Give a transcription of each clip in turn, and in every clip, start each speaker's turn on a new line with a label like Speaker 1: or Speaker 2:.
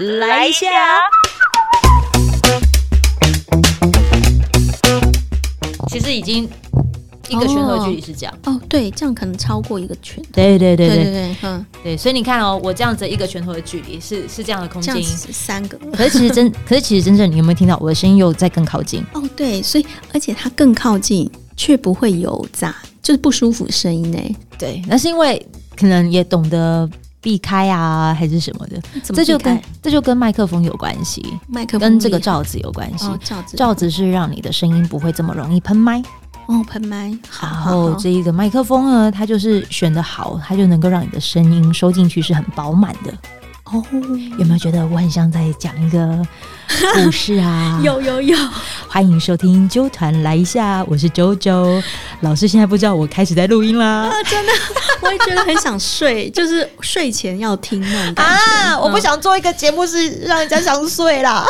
Speaker 1: 来一下。其实已经一个拳头的距离是这样。
Speaker 2: 哦，对，这样可能超过一个拳。
Speaker 1: 对对对对
Speaker 2: 对对对，嗯，
Speaker 1: 对，所以你看哦，我这样子一个拳头的距离是是这样的空间
Speaker 2: 三个。
Speaker 1: 可是其实真，可是其实真正你有没有听到我的声音又在更靠近？
Speaker 2: 哦，对，所以而且它更靠近，却不会有杂，就是不舒服声音呢。
Speaker 1: 对，那是因为可能也懂得避开啊，还是什么的。这就跟这就跟麦克风有关系，
Speaker 2: 麦克风
Speaker 1: 跟这个罩子有关系。
Speaker 2: 哦罩子
Speaker 1: 罩子是让你的声音不会这么容易喷麦，
Speaker 2: 哦喷麦，好
Speaker 1: 然后这一个麦克风呢，它就是选的好，它就能够让你的声音收进去是很饱满的。
Speaker 2: 哦，
Speaker 1: 有没有觉得我很像在讲一个故事啊？
Speaker 2: 有有有，
Speaker 1: 欢迎收听纠团来一下，我是周周老师。现在不知道我开始在录音啦真的
Speaker 2: 我也觉得很想睡，就是睡前要听那种感觉。
Speaker 1: 啊！我不想做一个节目是让人家想睡啦。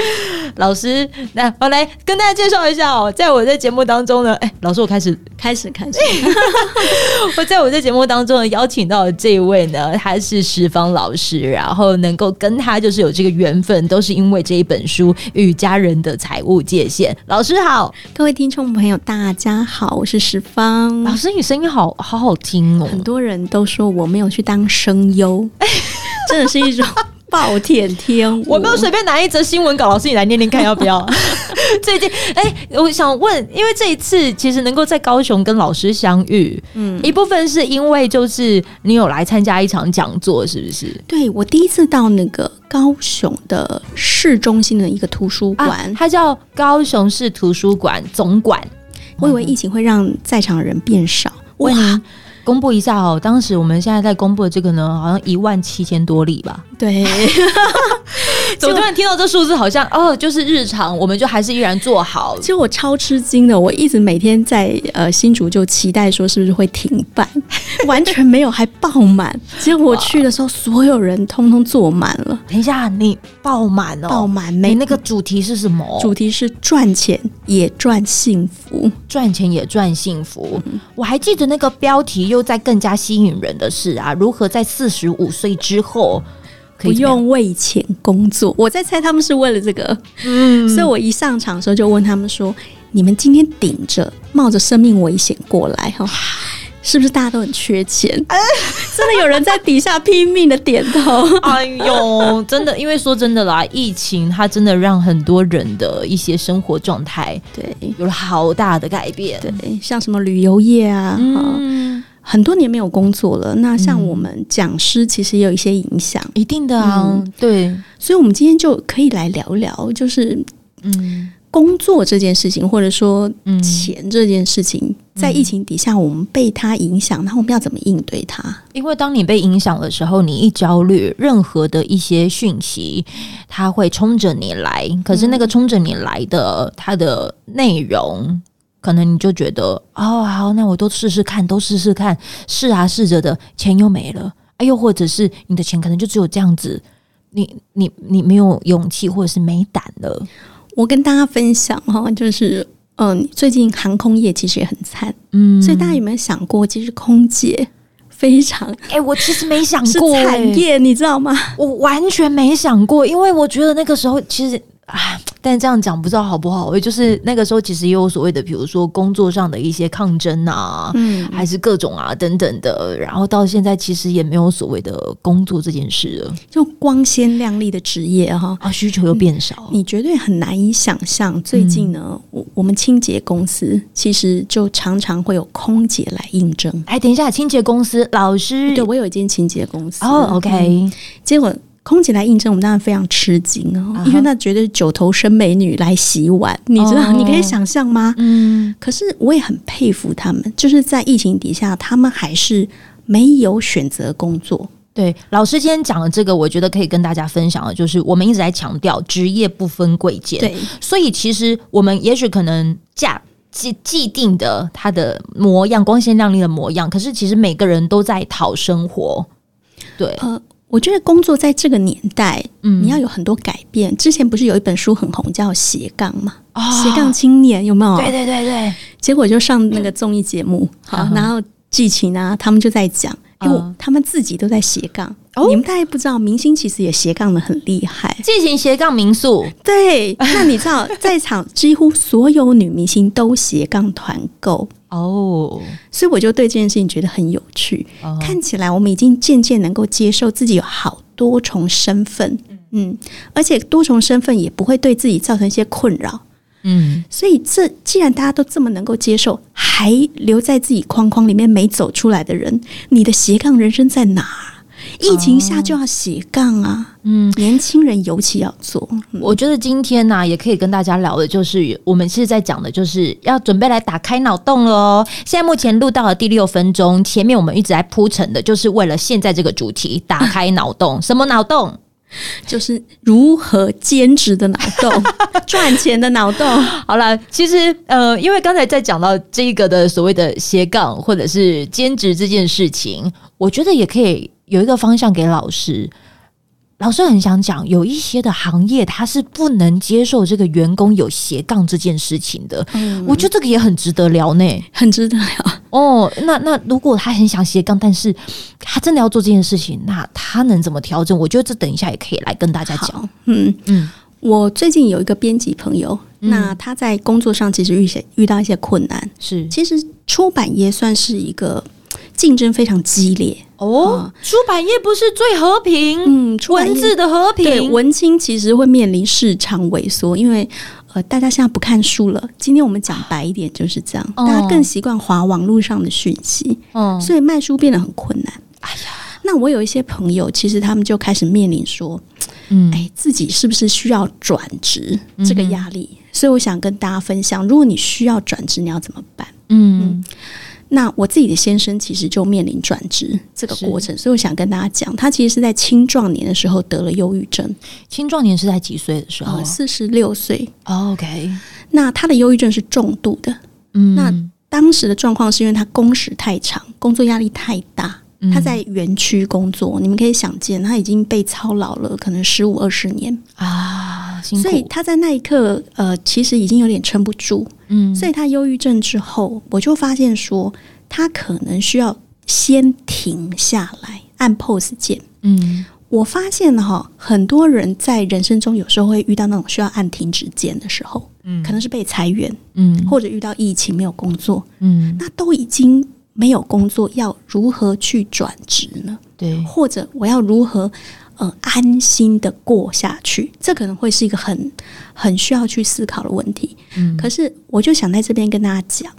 Speaker 1: 老师，那我来跟大家介绍一下哦，在我在节目当中呢，哎，老师，我开始
Speaker 2: 开始开始，
Speaker 1: 我在我在节目当中呢邀请到的这一位呢，他是十方老师，然后能够跟他就是有这个缘分，都是因为这一本书《与家人的财务界限》。老师好，
Speaker 2: 各位听众朋友，大家好，我是石芳。
Speaker 1: 老师你声音好好好听哦，
Speaker 2: 很多人都说我没有去当声优，真的是一种暴殄天物。
Speaker 1: 我没有随便拿一则新闻稿，老师你来念念看要不要？最近，哎、我想问，因为这一次其实能够在高雄跟老师相遇，嗯，一部分是因为就是你有来参加一场讲座，是不是？
Speaker 2: 对我第一次到那个高雄的市中心的一个图书馆，
Speaker 1: 啊它叫高雄市图书馆总馆。
Speaker 2: 我以为疫情会让在场的人变少，哇，
Speaker 1: 您公布一下哦，当时我们现在在公布的这个呢，好像一万七千多例吧。
Speaker 2: 对，
Speaker 1: 怎么突然听到这数字，好像哦，就是日常，我们就还是依然做好
Speaker 2: 其。实我超吃惊的，我一直每天在呃新竹就期待说是不是会停办，完全没有，还爆满。结果我去的时候，所有人通通坐满了，
Speaker 1: 等一下，你爆满哦，
Speaker 2: 爆满。
Speaker 1: 没
Speaker 2: 没
Speaker 1: 那个主题是什么？
Speaker 2: 主题是赚钱也赚幸福，
Speaker 1: 赚钱也赚幸福。
Speaker 2: 嗯
Speaker 1: 我还记得那个标题又在更加吸引人的是啊，如何在四十五岁之后可
Speaker 2: 不用为钱工作。我在猜他们是为了这个，
Speaker 1: 嗯
Speaker 2: 所以我一上场的时候就问他们说：“你们今天顶着冒着生命危险过来哈？” 是不是大家都很缺钱？哎真的有人在底下拼命的点头。
Speaker 1: 哎呦，真的，因为说真的啦，疫情它真的让很多人的一些生活状态
Speaker 2: 对
Speaker 1: 有了好大的改变。
Speaker 2: 对，像什么旅游业啊，哈、
Speaker 1: 嗯，
Speaker 2: 很多年没有工作了。那像我们讲师其实也有一些影响，
Speaker 1: 一定的啊，
Speaker 2: 嗯
Speaker 1: 对，
Speaker 2: 所以我们今天就可以来聊聊，就是
Speaker 1: 嗯
Speaker 2: 工作这件事情，或者说
Speaker 1: 嗯
Speaker 2: 钱这件事情，在疫情底下，我们被它影响，然后我们要怎么应对它？
Speaker 1: 因为当你被影响的时候，你一焦虑，任何的一些讯息，它会冲着你来。可是那个冲着你来的，它的内容，可能你就觉得，哦，好，那我都试试看，都试试看，试啊试着的，钱又没了。哎，又或者是你的钱可能就只有这样子，你你你没有勇气，或者是没胆了。
Speaker 2: 我跟大家分享哈，就是嗯，最近航空业其实也很惨，
Speaker 1: 嗯，
Speaker 2: 所以大家有没有想过，其实空姐非常
Speaker 1: 哎、我其实没想过、哎
Speaker 2: 产业，你知道吗？
Speaker 1: 我完全没想过，因为我觉得那个时候其实啊，但这样讲不知道好不好。就是那个时候其实也有所谓的，比如说工作上的一些抗争啊，
Speaker 2: 嗯，
Speaker 1: 还是各种啊等等的。然后到现在其实也没有所谓的工作这件事了，
Speaker 2: 就光鲜亮丽的职业哈，
Speaker 1: 啊，需求又变少。
Speaker 2: 你绝对很难以想象。最近呢，我我们清洁公司其实就常常会有空姐来应征。
Speaker 1: 哎，等一下，清洁公司老师，
Speaker 2: 对我有一间清洁公司
Speaker 1: 哦，OK，、
Speaker 2: 嗯结果空姐来应征，我们当然非常吃惊哦，因为那绝对是九头身美女来洗碗，你知道？
Speaker 1: 哦
Speaker 2: 你可以想象吗？
Speaker 1: 嗯，
Speaker 2: 可是我也很佩服他们，就是在疫情底下，他们还是没有选择工作。
Speaker 1: 对，老师今天讲的这个，我觉得可以跟大家分享的，就是我们一直在强调职业不分贵贱，
Speaker 2: 对，
Speaker 1: 所以其实我们也许可能架既既定的他的模样，光鲜亮丽的模样，可是其实每个人都在讨生活。对，
Speaker 2: 呃，我觉得工作在这个年代，
Speaker 1: 嗯
Speaker 2: 你要有很多改变。之前不是有一本书很红，叫《斜杠》嘛，
Speaker 1: 哦
Speaker 2: 斜杠青年》有没有？
Speaker 1: 对对对对，
Speaker 2: 结果就上那个综艺节目，好，
Speaker 1: 嗯
Speaker 2: 然后季晴啊，他们就在讲，因为他们自己都在斜杠。
Speaker 1: 哦
Speaker 2: 你们大概不知道，明星其实也斜杠的很厉害。
Speaker 1: 进行斜杠民宿，
Speaker 2: 对，那你知道，在场几乎所有女明星都斜杠团购，
Speaker 1: 哦，
Speaker 2: 所以我就对这件事情觉得很有趣。
Speaker 1: 哦
Speaker 2: 看起来我们已经渐渐能够接受自己有好多重身份，嗯，而且多重身份也不会对自己造成一些困扰。
Speaker 1: 嗯，
Speaker 2: 所以这既然大家都这么能够接受，还留在自己框框里面没走出来的人，你的斜杠人生在哪儿？疫情下就要斜杠啊！嗯，年轻人尤其要做。
Speaker 1: 我觉得今天呢、也可以跟大家聊的，就是我们是在讲的，就是要准备来打开脑洞了哦。现在目前录到了第六分钟，前面我们一直在铺陈的，就是为了现在这个主题打开脑洞。什么脑洞？
Speaker 2: 就是如何兼职的脑洞，赚钱的脑洞。
Speaker 1: 好了，其实呃，因为刚才在讲到这个的所谓的斜杠或者是兼职这件事情，我觉得也可以有一个方向给老师。老师很想讲，有一些的行业他是不能接受这个员工有斜杠这件事情的。我觉得这个也很值得聊呢。
Speaker 2: 很值得聊。
Speaker 1: 哦，那那如果他很想斜杠，但是他真的要做这件事情，那他能怎么调整？我觉得这等一下也可以来跟大家讲。
Speaker 2: 好，嗯
Speaker 1: 嗯
Speaker 2: 我最近有一个编辑朋友，
Speaker 1: 嗯
Speaker 2: 那他在工作上其实遇些遇到一些困难。
Speaker 1: 是
Speaker 2: 其实出版业算是一个竞争非常激烈。
Speaker 1: 哦，出版业不是最和平，
Speaker 2: 嗯，
Speaker 1: 文字的和平。
Speaker 2: 对，文青其实会面临市场萎缩，因为呃，大家现在不看书了。今天我们讲白一点就是这样，
Speaker 1: 哦。
Speaker 2: 大家更习惯划网络上的讯息，
Speaker 1: 嗯，
Speaker 2: 所以卖书变得很困难。
Speaker 1: 哎呀，
Speaker 2: 那我有一些朋友，其实他们就开始面临说，
Speaker 1: 嗯，
Speaker 2: 哎，自己是不是需要转职
Speaker 1: 嗯
Speaker 2: 这个压力？所以我想跟大家分享，如果你需要转职，你要怎么办？
Speaker 1: 嗯
Speaker 2: 那我自己的先生其实就面临转职这个过程，所以我想跟大家讲，他其实是在青壮年的时候得了忧郁症，
Speaker 1: 青壮年是在几岁的时候？
Speaker 2: 呃，四十六岁。
Speaker 1: ？OK，
Speaker 2: 那他的忧郁症是重度的，
Speaker 1: 嗯，
Speaker 2: 那当时的状况是因为他工时太长，工作压力太大。
Speaker 1: 嗯。
Speaker 2: 他在园区工作，你们可以想见，他已经被操劳了，可能十五二十年，
Speaker 1: 啊，
Speaker 2: 所以他在那一刻，呃，其实已经有点撑不住。
Speaker 1: 嗯，
Speaker 2: 所以他忧郁症之后，我就发现说，他可能需要先停下来，按 pause 键。
Speaker 1: 嗯。
Speaker 2: 我发现哈，很多人在人生中有时候会遇到那种需要按停止键的时候，
Speaker 1: 嗯。
Speaker 2: 可能是被裁员，
Speaker 1: 嗯。
Speaker 2: 或者遇到疫情没有工作，
Speaker 1: 嗯，
Speaker 2: 那都已经没有工作，要如何去转职呢？
Speaker 1: 对，
Speaker 2: 或者我要如何呃安心的过下去？这可能会是一个很很需要去思考的问题。
Speaker 1: 嗯
Speaker 2: 可是我就想在这边跟大家讲，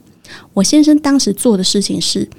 Speaker 2: 我先生当时做的事情是，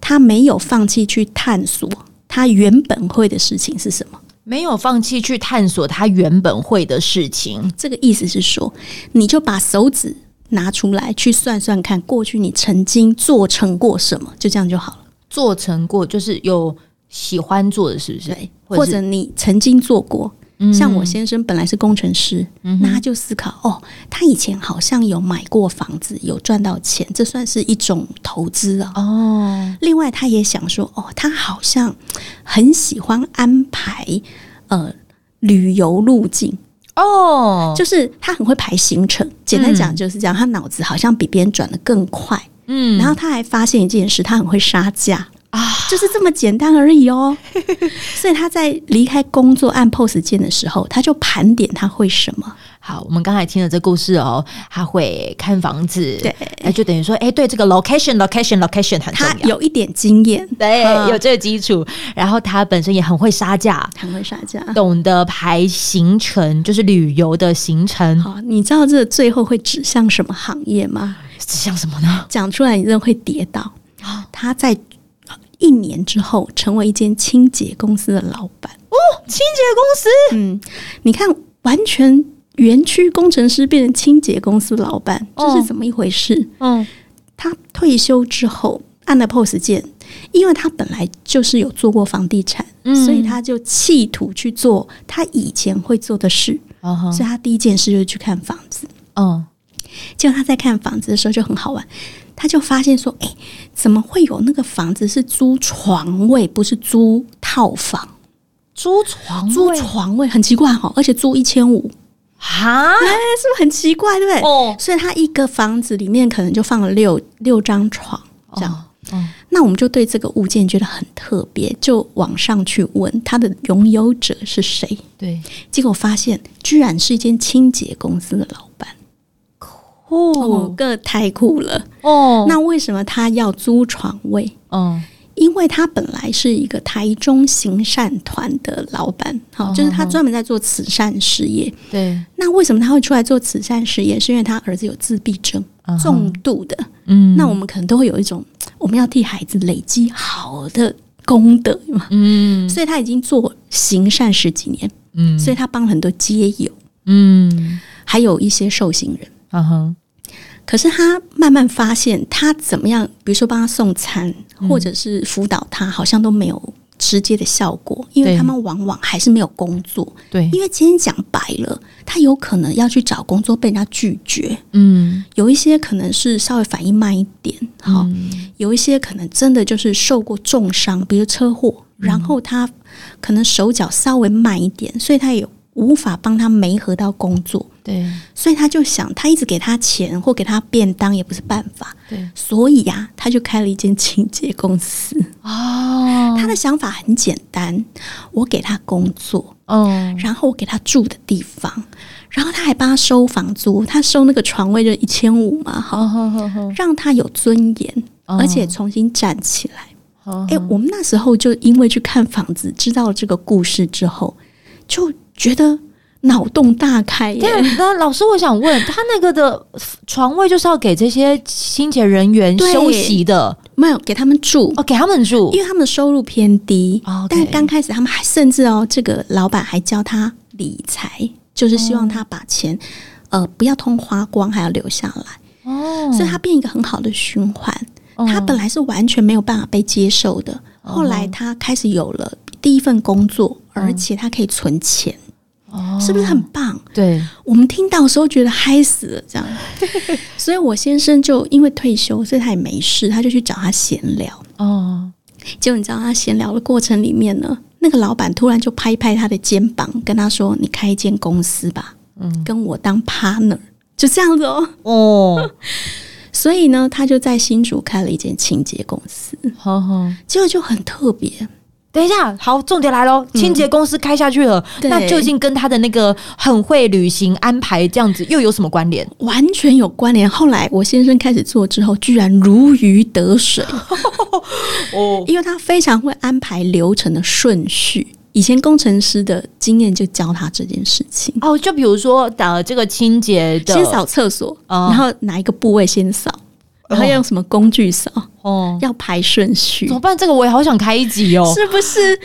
Speaker 2: 他没有放弃去探索他原本会的事情是什么。
Speaker 1: 没有放弃去探索他原本会的事情。
Speaker 2: 这个意思是说，你就把手指拿出来去算算看，过去你曾经做成过什么，就这样就好了。
Speaker 1: 做成过，就是有喜欢做的，是不是？
Speaker 2: 对，或者你曾经做过。像我先生本来是工程师，那他就思考哦，他以前好像有买过房子，有赚到钱，这算是一种投资了。
Speaker 1: 哦，
Speaker 2: 另外，他也想说，哦，他好像很喜欢安排呃旅游路径，
Speaker 1: 哦，
Speaker 2: 就是他很会排行程。简单讲就是这样，他脑子好像比别人转的更快。
Speaker 1: 嗯
Speaker 2: 然后他还发现一件事，他很会杀价。
Speaker 1: 啊，
Speaker 2: 就是这么简单而已哦。所以他在离开工作按 POS 键的时候，他就盘点他会什么。
Speaker 1: 好，我们刚才听了这故事哦，他会看房子，
Speaker 2: 对，
Speaker 1: 那就等于说，哎，对，这个 location location location 很重
Speaker 2: 他
Speaker 1: 要，
Speaker 2: 有一点经验，
Speaker 1: 对，
Speaker 2: 嗯
Speaker 1: 有这个基础，然后他本身也很会杀价，
Speaker 2: 很会杀价。
Speaker 1: 懂得排行程，就是旅游的行程，
Speaker 2: 好，你知道这最后会指向什么行业吗？
Speaker 1: 指向什么呢？
Speaker 2: 讲出来你真的会跌倒。他在一年之后成为一间清洁公司的老板。
Speaker 1: 哦清洁公司，
Speaker 2: 嗯，你看，完全园区工程师变成清洁公司老板，这
Speaker 1: 哦
Speaker 2: 是怎么一回事？
Speaker 1: 嗯
Speaker 2: 他退休之后按了 POS 键，因为他本来就是有做过房地产，
Speaker 1: 嗯
Speaker 2: 所以他就企图去做他以前会做的事。
Speaker 1: 哦
Speaker 2: 所以他第一件事就是去看房子。
Speaker 1: 哦
Speaker 2: 结果他在看房子的时候就很好玩，他就发现说：“哎、怎么会有那个房子是租床位，不是租套房？
Speaker 1: 租床
Speaker 2: 租
Speaker 1: 位
Speaker 2: 床位很奇怪哈，而且租一千五，
Speaker 1: 哈
Speaker 2: 哎，是不是很奇怪？对不对？
Speaker 1: 哦
Speaker 2: 所以他一个房子里面可能就放了六六张床这样。
Speaker 1: 哦
Speaker 2: 那我们就对这个物件觉得很特别，就往上去问它的拥有者是谁。
Speaker 1: 对，
Speaker 2: 结果发现居然是一间清洁公司的老板。哦，
Speaker 1: 哦
Speaker 2: 个太酷了！
Speaker 1: 哦，
Speaker 2: 那为什么他要租床位？
Speaker 1: 哦
Speaker 2: 因为他本来是一个台中行善团的老板，好、
Speaker 1: 哦
Speaker 2: 就是他专门在做慈善事业。
Speaker 1: 对，
Speaker 2: 那为什么他会出来做慈善事业？是因为他儿子有自闭症，重度的。
Speaker 1: 嗯
Speaker 2: 那我们可能都会有一种，我们要替孩子累积好的功德嘛。
Speaker 1: 嗯
Speaker 2: 所以他已经做行善十几年，
Speaker 1: 嗯
Speaker 2: 所以他帮很多街友，
Speaker 1: 嗯
Speaker 2: 还有一些受刑人。
Speaker 1: 嗯哼
Speaker 2: 可是他慢慢发现，他怎么样，比如说帮他送餐，或者是辅导他，好像都没有直接的效果，因为他们往往还是没有工作。
Speaker 1: 对，
Speaker 2: 因为今天讲白了，他有可能要去找工作被人家拒绝，
Speaker 1: 嗯。
Speaker 2: 有一些可能是稍微反应慢一点，好、有一些可能真的就是受过重伤，比如车祸，然后他可能手脚稍微慢一点，所以他也无法帮他媒合到工作。
Speaker 1: 对。
Speaker 2: 所以他就想，他一直给他钱或给他便当也不是办法，
Speaker 1: 对。
Speaker 2: 所以呀、他就开了一间清洁公司。
Speaker 1: 哦，
Speaker 2: 他的想法很简单，我给他工作，
Speaker 1: 嗯
Speaker 2: 然后我给他住的地方，然后他还帮他收房租，他收那个床位就一千五嘛，好，
Speaker 1: 好好好好，
Speaker 2: 让他有尊严，
Speaker 1: 哦。
Speaker 2: 而且重新站起来。
Speaker 1: 好
Speaker 2: 哎、我们那时候就因为去看房子，知道了这个故事之后，就觉得脑洞大开耶。
Speaker 1: 那老师，我想问 他那个的床位就是要给这些清洁人员休息的？
Speaker 2: 没有给他们住，
Speaker 1: 哦，给他们住。
Speaker 2: 因为他们的收入偏低，但刚开始他们还甚至哦，这个老板还教他理财，就是希望他把钱、呃不要通花光，还要留下来，
Speaker 1: 哦，
Speaker 2: 所以他变一个很好的循环。
Speaker 1: 哦。
Speaker 2: 他本来是完全没有办法被接受的，后来他开始有了第一份工作，而且他可以存钱，
Speaker 1: 哦
Speaker 2: 是不是很棒？
Speaker 1: 对
Speaker 2: 我们听到的时候觉得嗨死了，这样。所以我先生就因为退休，所以他也没事，他就去找他闲聊。
Speaker 1: 哦
Speaker 2: 结果你知道他闲聊的过程里面呢，那个老板突然就拍拍他的肩膀，跟他说：“你开一间公司吧，
Speaker 1: 嗯
Speaker 2: 跟我当 partner。”就这样子哦。
Speaker 1: 哦，
Speaker 2: 所以呢，他就在新竹开了一间清洁公司，
Speaker 1: 好好。
Speaker 2: 结果就很特别。
Speaker 1: 等一下，好，重点来喽！清洁公司开下去了，
Speaker 2: 对
Speaker 1: 那究竟跟他的那个很会旅行安排这样子又有什么关联？
Speaker 2: 完全有关联。后来我先生开始做之后，居然如鱼得水，
Speaker 1: 哦，
Speaker 2: 因为他非常会安排流程的顺序。以前工程师的经验就教他这件事情：
Speaker 1: 哦，就比如说，呃，这个清洁的，
Speaker 2: 先扫厕所，
Speaker 1: 哦
Speaker 2: 然后哪一个部位先扫，然后要用什么工具扫，
Speaker 1: 哦，
Speaker 2: 要排顺序
Speaker 1: 怎。么办？这个我也好想开一集哦。
Speaker 2: 是不是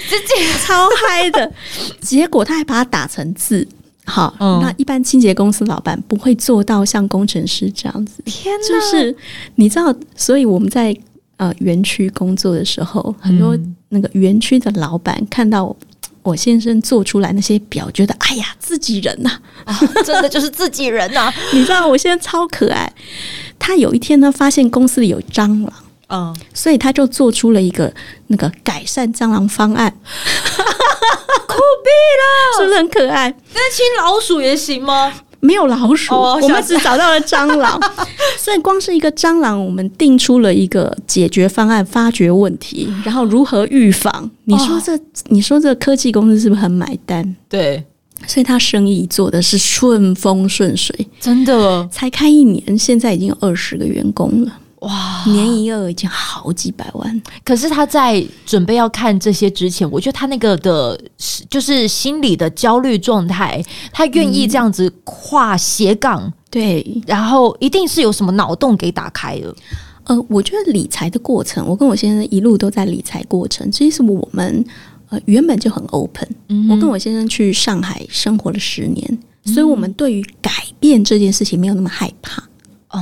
Speaker 2: 超嗨的？结果他还把它打成字。好，
Speaker 1: 嗯
Speaker 2: 那一般清洁公司老板不会做到像工程师这样子。
Speaker 1: 天哪，
Speaker 2: 就是你知道，所以我们在呃园区工作的时候，很多那个园区的老板看到我先生做出来那些表，觉得哎呀，自己人呐、
Speaker 1: 啊真的就是自己人呐、
Speaker 2: 你知道我现在超可爱。他有一天呢，发现公司里有蟑螂。
Speaker 1: 嗯，
Speaker 2: 所以他就做出了一个那个改善蟑螂方案，
Speaker 1: 酷毙了！
Speaker 2: 是不是很可爱？
Speaker 1: 那亲老鼠也行吗？
Speaker 2: 没有老鼠，
Speaker 1: 哦
Speaker 2: 我们只找到了蟑螂，所以光是一个蟑螂，我们定出了一个解决方案，发掘问题，然后如何预防。你说这，你说这科技公司是不是很买单？
Speaker 1: 对，
Speaker 2: 所以他生意做的是顺风顺水，
Speaker 1: 真的
Speaker 2: 才开一年，现在已经有二十个员工了，
Speaker 1: 哇！
Speaker 2: 年营业额已经好几百万。
Speaker 1: 可是他在准备要看这些之前，我觉得他那个的，就是心理的焦虑状态，他愿意这样子跨斜杠，
Speaker 2: 对，
Speaker 1: 然后一定是有什么脑洞给打开了。
Speaker 2: 呃，我觉得理财的过程，我跟我先生一路都在理财过程，这是我们呃原本就很 open。
Speaker 1: 嗯
Speaker 2: 我跟我先生去上海生活了十年，所以我们对于改变这件事情没有那么害怕，
Speaker 1: 哦，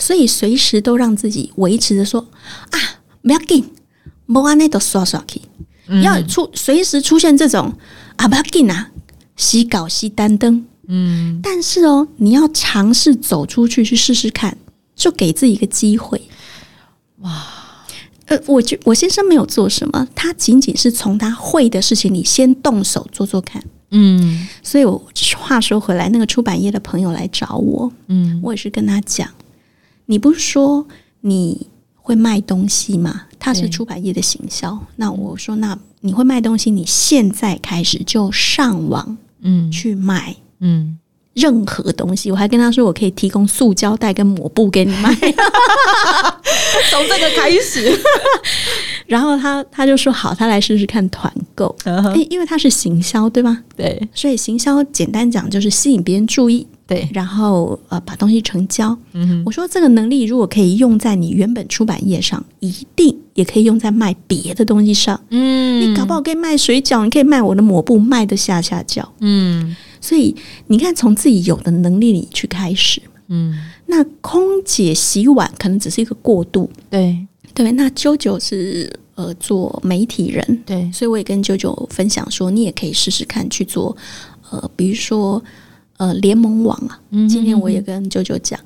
Speaker 2: 所以随时都让自己维持着说啊，不要紧，莫安内都刷刷去，
Speaker 1: 嗯
Speaker 2: 要出随时出现这种啊，不要紧啊，洗稿洗单灯。
Speaker 1: 嗯，
Speaker 2: 但是哦，你要尝试走出去去试试看，就给自己一个机会。哇，呃，我就我先生没有做什么，他仅仅是从他会的事情里先动手做做看。
Speaker 1: 嗯
Speaker 2: 所以我话说回来，那个出版业的朋友来找我，
Speaker 1: 嗯
Speaker 2: 我也是跟他讲，你不是说你会卖东西吗，他是出版业的行销。那我说，那你会卖东西，你现在开始就上网
Speaker 1: 嗯
Speaker 2: 去卖
Speaker 1: 嗯，
Speaker 2: 任何东西。我还跟他说，我可以提供塑胶袋跟抹布给你卖。
Speaker 1: 从这个开始，
Speaker 2: 然后他他就说好，他来试试看团购。诶因为他是行销，对吧？
Speaker 1: 对
Speaker 2: 所以行销简单讲就是吸引别人注意，
Speaker 1: 对，
Speaker 2: 然后呃把东西成交。
Speaker 1: 嗯哼
Speaker 2: 我说这个能力如果可以用在你原本出版业上，一定也可以用在卖别的东西上。
Speaker 1: 嗯
Speaker 2: 你搞不好可以卖水饺，你可以卖我的抹布，卖的下下脚。
Speaker 1: 嗯
Speaker 2: 所以你看，从自己有的能力里去开始。
Speaker 1: 嗯，
Speaker 2: 那空姐洗碗可能只是一个过渡，
Speaker 1: 对
Speaker 2: 对？那啾啾是呃做媒体人，
Speaker 1: 对，
Speaker 2: 所以我也跟啾啾分享说，你也可以试试看去做，呃，比如说呃联盟网啊。
Speaker 1: 嗯
Speaker 2: 今天我也跟舅舅讲，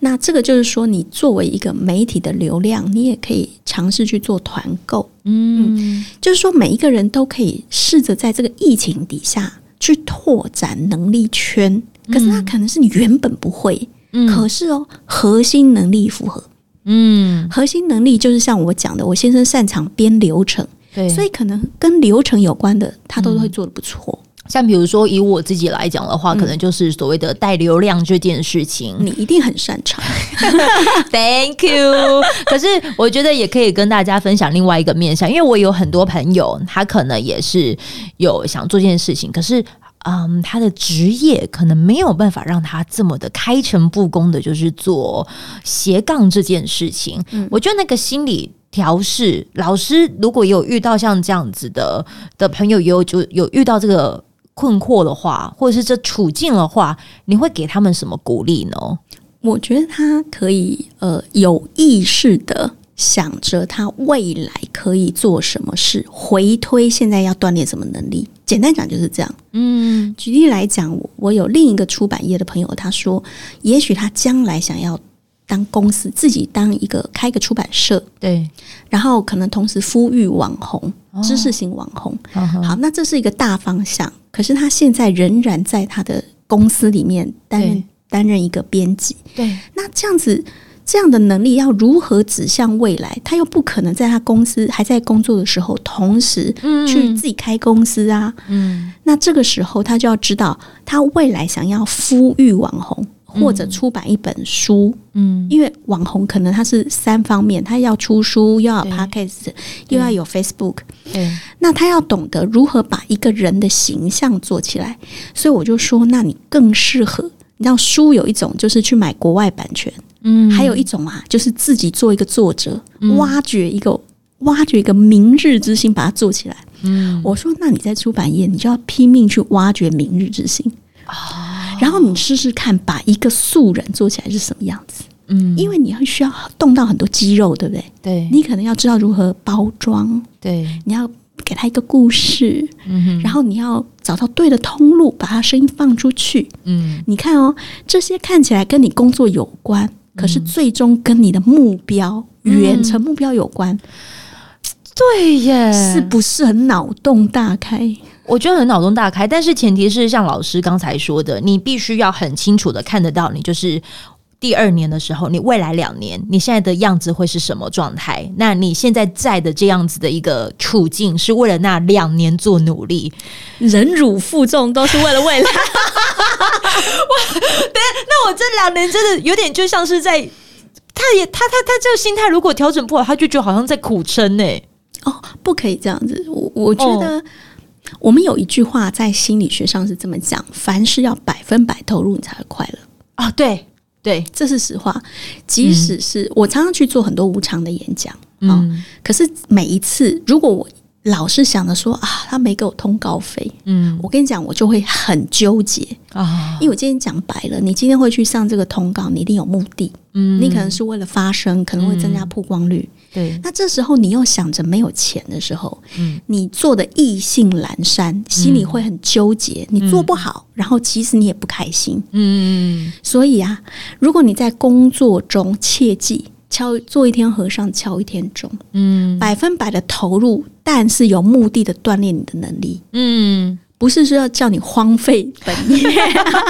Speaker 2: 那这个就是说，你作为一个媒体的流量，你也可以尝试去做团购，
Speaker 1: 嗯
Speaker 2: 就是说每一个人都可以试着在这个疫情底下去拓展能力圈。可是他可能是你原本不会，
Speaker 1: 嗯
Speaker 2: 可是哦，核心能力符合。
Speaker 1: 嗯，
Speaker 2: 核心能力就是像我讲的，我先生擅长编流程，
Speaker 1: 对，
Speaker 2: 所以可能跟流程有关的，他都会做的不错。
Speaker 1: 像比如说以我自己来讲的话，可能就是所谓的带流量这件事情。
Speaker 2: 你一定很擅长，
Speaker 1: Thank you。可是我觉得也可以跟大家分享另外一个面向，因为我有很多朋友，他可能也是有想做这件事情，可是。嗯，他的职业可能没有办法让他这么的开诚布公的，就是做斜杠这件事情。我觉得那个心理调试，老师如果有遇到像这样子的的朋友，也有就有遇到这个困惑的话，或者是这处境的话，你会给他们什么鼓励呢？
Speaker 2: 我觉得他可以呃有意识的想着他未来可以做什么事，回推现在要锻炼什么能力。简单讲就是这样。
Speaker 1: 嗯
Speaker 2: 举例来讲，我我有另一个出版业的朋友，他说，也许他将来想要当公司自己当一个开一个出版社，
Speaker 1: 对，
Speaker 2: 然后可能同时呼吁网红、
Speaker 1: 哦
Speaker 2: 知识型网红。
Speaker 1: 好
Speaker 2: 好，那这是一个大方向，可是他现在仍然在他的公司里面担任担任一个编辑。
Speaker 1: 对，
Speaker 2: 那这样子，这样的能力要如何指向未来？他又不可能在他公司还在工作的时候，同时去自己开公司啊。
Speaker 1: 嗯
Speaker 2: 那这个时候，他就要知道，他未来想要呼吁网红。或者出版一本书，
Speaker 1: 嗯。
Speaker 2: 因为网红可能他是三方面，他要出书，又要有 podcast，又要有 Facebook，
Speaker 1: 对，
Speaker 2: 那他要懂得如何把一个人的形象做起来，所以我就说，那你更适合。你知道书有一种就是去买国外版权，
Speaker 1: 嗯。
Speaker 2: 还有一种啊，就是自己做一个作者，挖掘一个挖掘一个明日之星，把它做起来。
Speaker 1: 嗯。
Speaker 2: 我说，那你在出版业，你就要拼命去挖掘明日之星。然后你试试看，把一个素人做起来是什么样子？
Speaker 1: 嗯，
Speaker 2: 因为你会需要动到很多肌肉，对不对？
Speaker 1: 对
Speaker 2: 你可能要知道如何包装，
Speaker 1: 对，
Speaker 2: 你要给他一个故事，
Speaker 1: 嗯
Speaker 2: 然后你要找到对的通路，把他声音放出去。
Speaker 1: 嗯
Speaker 2: 你看哦，这些看起来跟你工作有关，可是最终跟你的目标、远程目标有关，
Speaker 1: 对耶，
Speaker 2: 是不是很脑洞大开？
Speaker 1: 我觉得很脑洞大开，但是前提是像老师刚才说的，你必须要很清楚的看得到，你就是。第二年的时候，你未来两年，你现在的样子会是什么状态？那你现在在的这样子的一个处境，是为了那两年做努力。
Speaker 2: 忍辱负重都是为了未来。
Speaker 1: 那我这两年真的有点就像是在，他也他他他这个心态如果调整不好，他就觉得好像在苦撑呢、
Speaker 2: 哦，不可以这样子。我我觉得我们有一句话在心理学上是这么讲：凡事要百分百投入，你才会快乐。
Speaker 1: 啊，对对，
Speaker 2: 这是实话。即使是、我常常去做很多无偿的演讲，哦，
Speaker 1: 嗯
Speaker 2: 可是每一次如果我老是想着说啊，他没给我通告费，
Speaker 1: 嗯。
Speaker 2: 我跟你讲，我就会很纠结，
Speaker 1: 啊，
Speaker 2: 因为我今天讲白了，你今天会去上这个通告，你一定有目的，
Speaker 1: 嗯。
Speaker 2: 你可能是为了发声，可能会增加曝光率。
Speaker 1: 对，
Speaker 2: 那这时候你又想着没有钱的时候，
Speaker 1: 嗯。
Speaker 2: 你做的意兴阑珊，心里会很纠结，你做不好，然后其实你也不开心。
Speaker 1: 嗯
Speaker 2: 所以啊，如果你在工作中切记敲做一天和尚敲一天钟，
Speaker 1: 嗯。
Speaker 2: 百分百的投入，但是有目的的锻炼你的能力，
Speaker 1: 嗯，
Speaker 2: 不不是说要叫你荒废本业，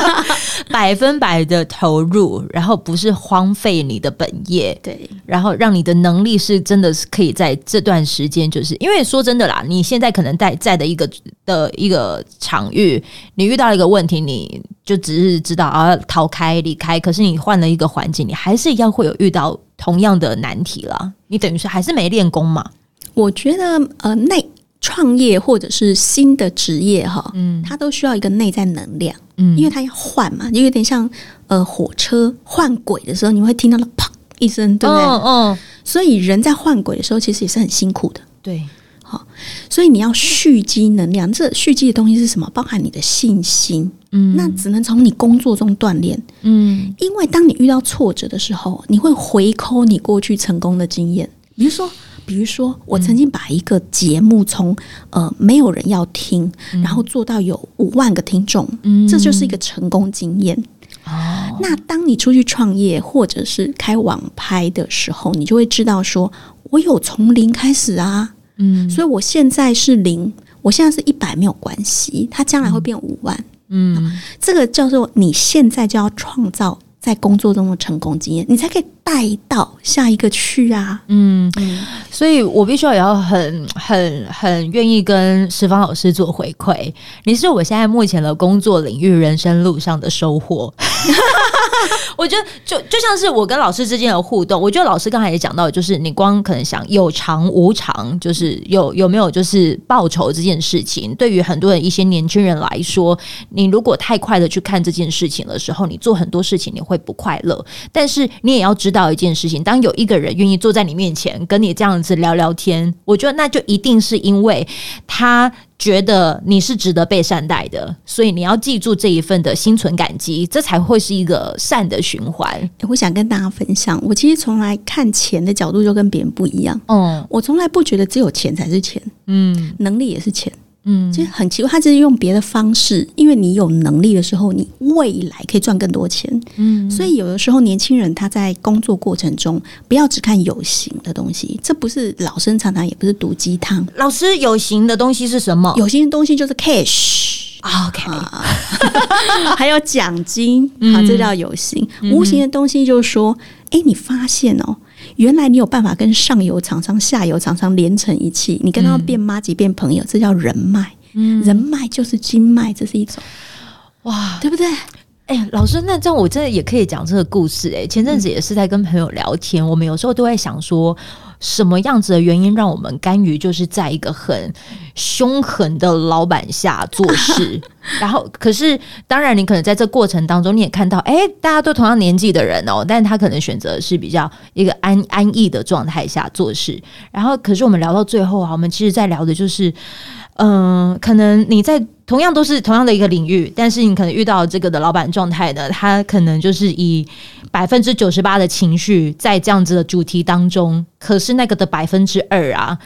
Speaker 1: 百分百的投入，然后不是荒废你的本业，
Speaker 2: 对，
Speaker 1: 然后让你的能力是真的是可以在这段时间，就是因为说真的啦，你现在可能在在的一个的一个场域，你遇到了一个问题，你就只是知道啊逃开离开，可是你换了一个环境，你还是一样会有遇到同样的难题了。你等于是还是没练功嘛？
Speaker 2: 我觉得呃内。创业或者是新的职业哈，嗯，它都需要一个内在能量，嗯，因为它要换嘛，就有点像呃火车换轨的时候，你会听到了砰一声，对不对？嗯嗯。所以人在换轨的时候，其实也是很辛苦的，
Speaker 1: 对。
Speaker 2: 好，所以你要蓄积能量，这蓄积的东西是什么？包含你的信心，嗯，那只能从你工作中锻炼，嗯，因为当你遇到挫折的时候，你会回扣你过去成功的经验，比如说。比如说，我曾经把一个节目从呃没有人要听，然后做到有五万个听众，这就是一个成功经验。哦，那当你出去创业或者是开网拍的时候，你就会知道说，我有从零开始啊，嗯，所以我现在是零，我现在是一百没有关系，它将来会变五万，嗯，这个叫做你现在就要创造。在工作中的成功经验，你才可以带到下一个去啊。嗯，
Speaker 1: 所以我必须要也要很很很愿意跟石方老师做回馈。你是我现在目前的工作领域、人生路上的收获。我觉得就就像是我跟老师之间的互动，我觉得老师刚才也讲到，就是你光可能想有偿无偿，就是有有没有就是报酬这件事情，对于很多人一些年轻人来说，你如果太快的去看这件事情的时候，你做很多事情你会不快乐。但是你也要知道一件事情，当有一个人愿意坐在你面前跟你这样子聊聊天，我觉得那就一定是因为他。觉得你是值得被善待的，所以你要记住这一份的心存感激，这才会是一个善的循环。
Speaker 2: 我想跟大家分享，我其实从来看钱的角度就跟别人不一样。嗯，我从来不觉得只有钱才是钱，嗯，能力也是钱。嗯，其实很奇怪，他就是用别的方式，因为你有能力的时候，你未来可以赚更多钱。嗯，所以有的时候年轻人他在工作过程中，不要只看有形的东西，这不是老生常谈，也不是毒鸡汤。
Speaker 1: 老师，有形的东西是什么？
Speaker 2: 有形的东西就是 cash，OK，还有奖金啊，这叫有形。无形的东西就是说，哎，你发现哦。原来你有办法跟上游厂商、下游厂商连成一气，你跟他们变妈级、变朋友，这叫人脉。嗯，人脉就是经脉，这是一种哇，对不对？
Speaker 1: 哎，老师，那这样我真的也可以讲这个故事。哎，前阵子也是在跟朋友聊天，我们有时候都在想说。什么样子的原因让我们甘于就是在一个很凶狠的老板下做事？然后，可是当然，你可能在这过程当中，你也看到，哎，大家都同样年纪的人哦，但是他可能选择是比较一个安安逸的状态下做事。然后，可是我们聊到最后啊，我们其实在聊的就是。嗯，可能你在同样都是同样的一个领域，但是你可能遇到这个的老板状态呢，他可能就是以百分之九十八的情绪在这样子的主题当中，可是那个的百分之二啊，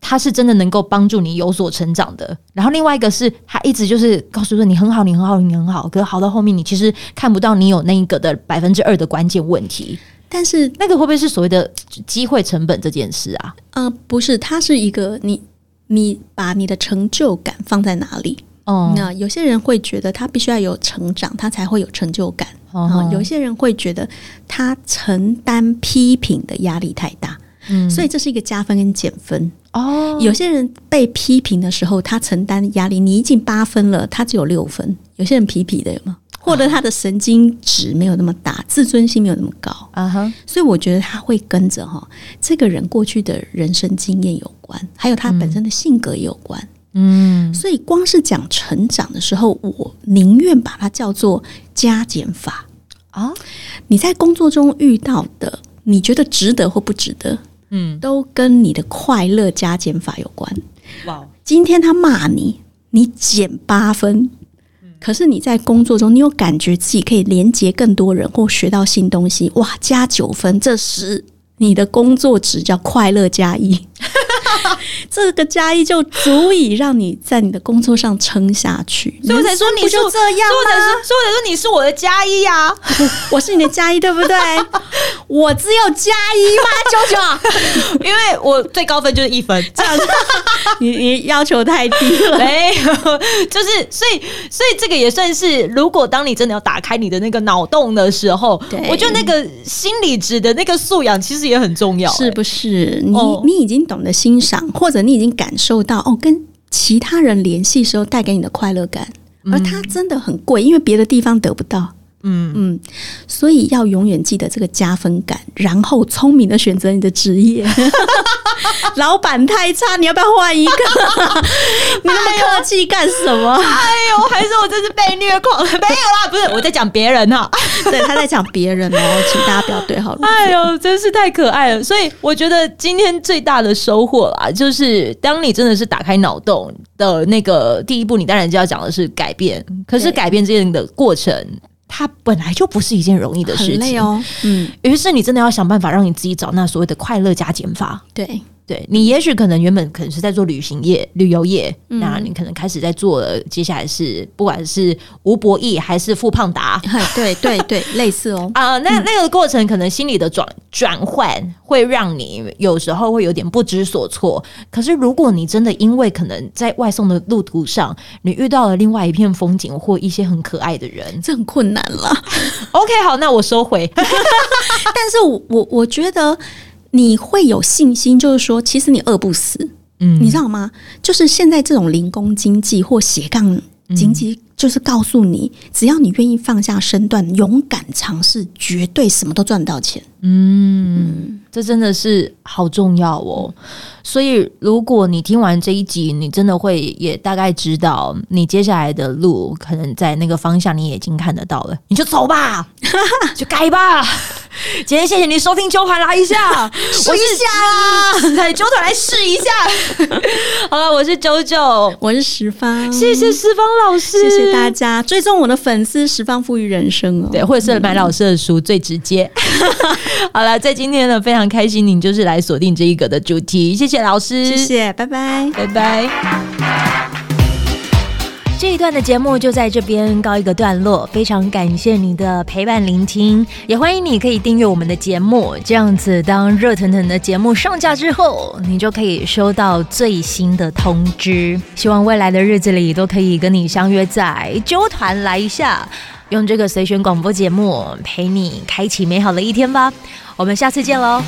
Speaker 1: 他是真的能够帮助你有所成长的。然后另外一个是他一直就是告诉说你很好，你很好，你很好，可是好到后面你其实看不到你有那一个的百分之二的关键问题。
Speaker 2: 但是
Speaker 1: 那个会不会是所谓的机会成本这件事啊？
Speaker 2: 呃，不是，它是一个你。你把你的成就感放在哪里？哦，那有些人会觉得他必须要有成长，他才会有成就感。哦，有些人会觉得他承担批评的压力太大，嗯，所以这是一个加分跟减分。哦，有些人被批评的时候，他承担压力，你已经八分了，他只有六分。有些人皮皮的，有吗？或者他的神经质没有那么大，自尊心没有那么高啊哈，所以我觉得他会跟着哈这个人过去的人生经验有关，还有他本身的性格也有关。嗯，所以光是讲成长的时候，我宁愿把它叫做加减法啊。你在工作中遇到的，你觉得值得或不值得，嗯，都跟你的快乐加减法有关。哇，今天他骂你，你减八分。可是你在工作中，你有感觉自己可以连接更多人或学到新东西，哇，加九分，这时你的工作值叫快乐加一。这个加一就足以让你在你的工作上撑下去。
Speaker 1: 所以我才说你
Speaker 2: 不就这样
Speaker 1: 所以我才
Speaker 2: 吗？
Speaker 1: 说，所以我才说你是我的加一呀。
Speaker 2: 我是你的加一，对不对？我只有加一吗？九九，
Speaker 1: 因为我最高分就是一分，这样
Speaker 2: 你你要求太低了。
Speaker 1: 没有，就是所以所以这个也算是，如果当你真的要打开你的那个脑洞的时候
Speaker 2: 对，
Speaker 1: 我觉得那个心理值的那个素养其实也很重要、
Speaker 2: 是不是？你、
Speaker 1: 哦
Speaker 2: 你已经懂得欣赏，或者你已经感受到哦，跟其他人联系时候带给你的快乐感，而它真的很贵，因为别的地方得不到。
Speaker 1: 嗯
Speaker 2: 嗯，所以要永远记得这个加分感，然后聪明的选择你的职业。老板太差，你要不要换一个？你那么客气干什么？
Speaker 1: 哎呦，还是我这是被虐狂？没有啦，不是我在讲别人哈。
Speaker 2: 对，他在讲别人哦，请大家不要对号入座。
Speaker 1: 哎呦，真是太可爱了！所以我觉得今天最大的收获啦，就是当你真的是打开脑洞的那个第一步，你当然就要讲的是改变。可是改变这件的过程，它本来就不是一件容易的事情。
Speaker 2: 哦。嗯，
Speaker 1: 于是你真的要想办法让你自己找那所谓的快乐加减法。
Speaker 2: 对，
Speaker 1: 对你，也许可能原本可能是在做旅行业、旅游业，
Speaker 2: 嗯
Speaker 1: 那你可能开始在做了，接下来是不管是吴博义还是富胖达，
Speaker 2: 对 对对，类似哦。
Speaker 1: 啊、那那个过程可能心理的转转换会让你有时候会有点不知所措。可是如果你真的因为可能在外送的路途上，你遇到了另外一片风景或一些很可爱的人
Speaker 2: 这很困难了，，
Speaker 1: OK，好，那我收回。
Speaker 2: 但是我我我觉得你会有信心，就是说，其实你饿不死，
Speaker 1: 嗯
Speaker 2: 你知道吗？就是现在这种零工经济或斜杠经济，就是告诉你，只要你愿意放下身段，勇敢尝试，绝对什么都赚到钱。
Speaker 1: 嗯，这真的是好重要哦。所以，如果你听完这一集，你真的会也大概知道你接下来的路，可能在那个方向你也已经看得到了，你就走吧，就改吧。今天谢谢你收听九团来一下，试
Speaker 2: 一下
Speaker 1: 啦，九团来试一下。好了，我是九九，
Speaker 2: 我是十方，
Speaker 1: 谢谢十方老师，
Speaker 2: 谢谢大家追踪我的粉丝十方富裕人生哦。
Speaker 1: 对，或者是买老师的书最直接。好了，在今天的，非常开心，您就是来锁定这一个的主题，谢谢老师，
Speaker 2: 谢，谢，拜拜。
Speaker 1: 拜拜。这一段的节目就在这边告一个段落，非常感谢你的陪伴聆听，也欢迎你可以订阅我们的节目，这样子当热腾腾的节目上架之后，你就可以收到最新的通知。希望未来的日子里都可以跟你相约在纠团来一下，用这个随选广播节目陪你开启美好的一天吧。我们下次见喽。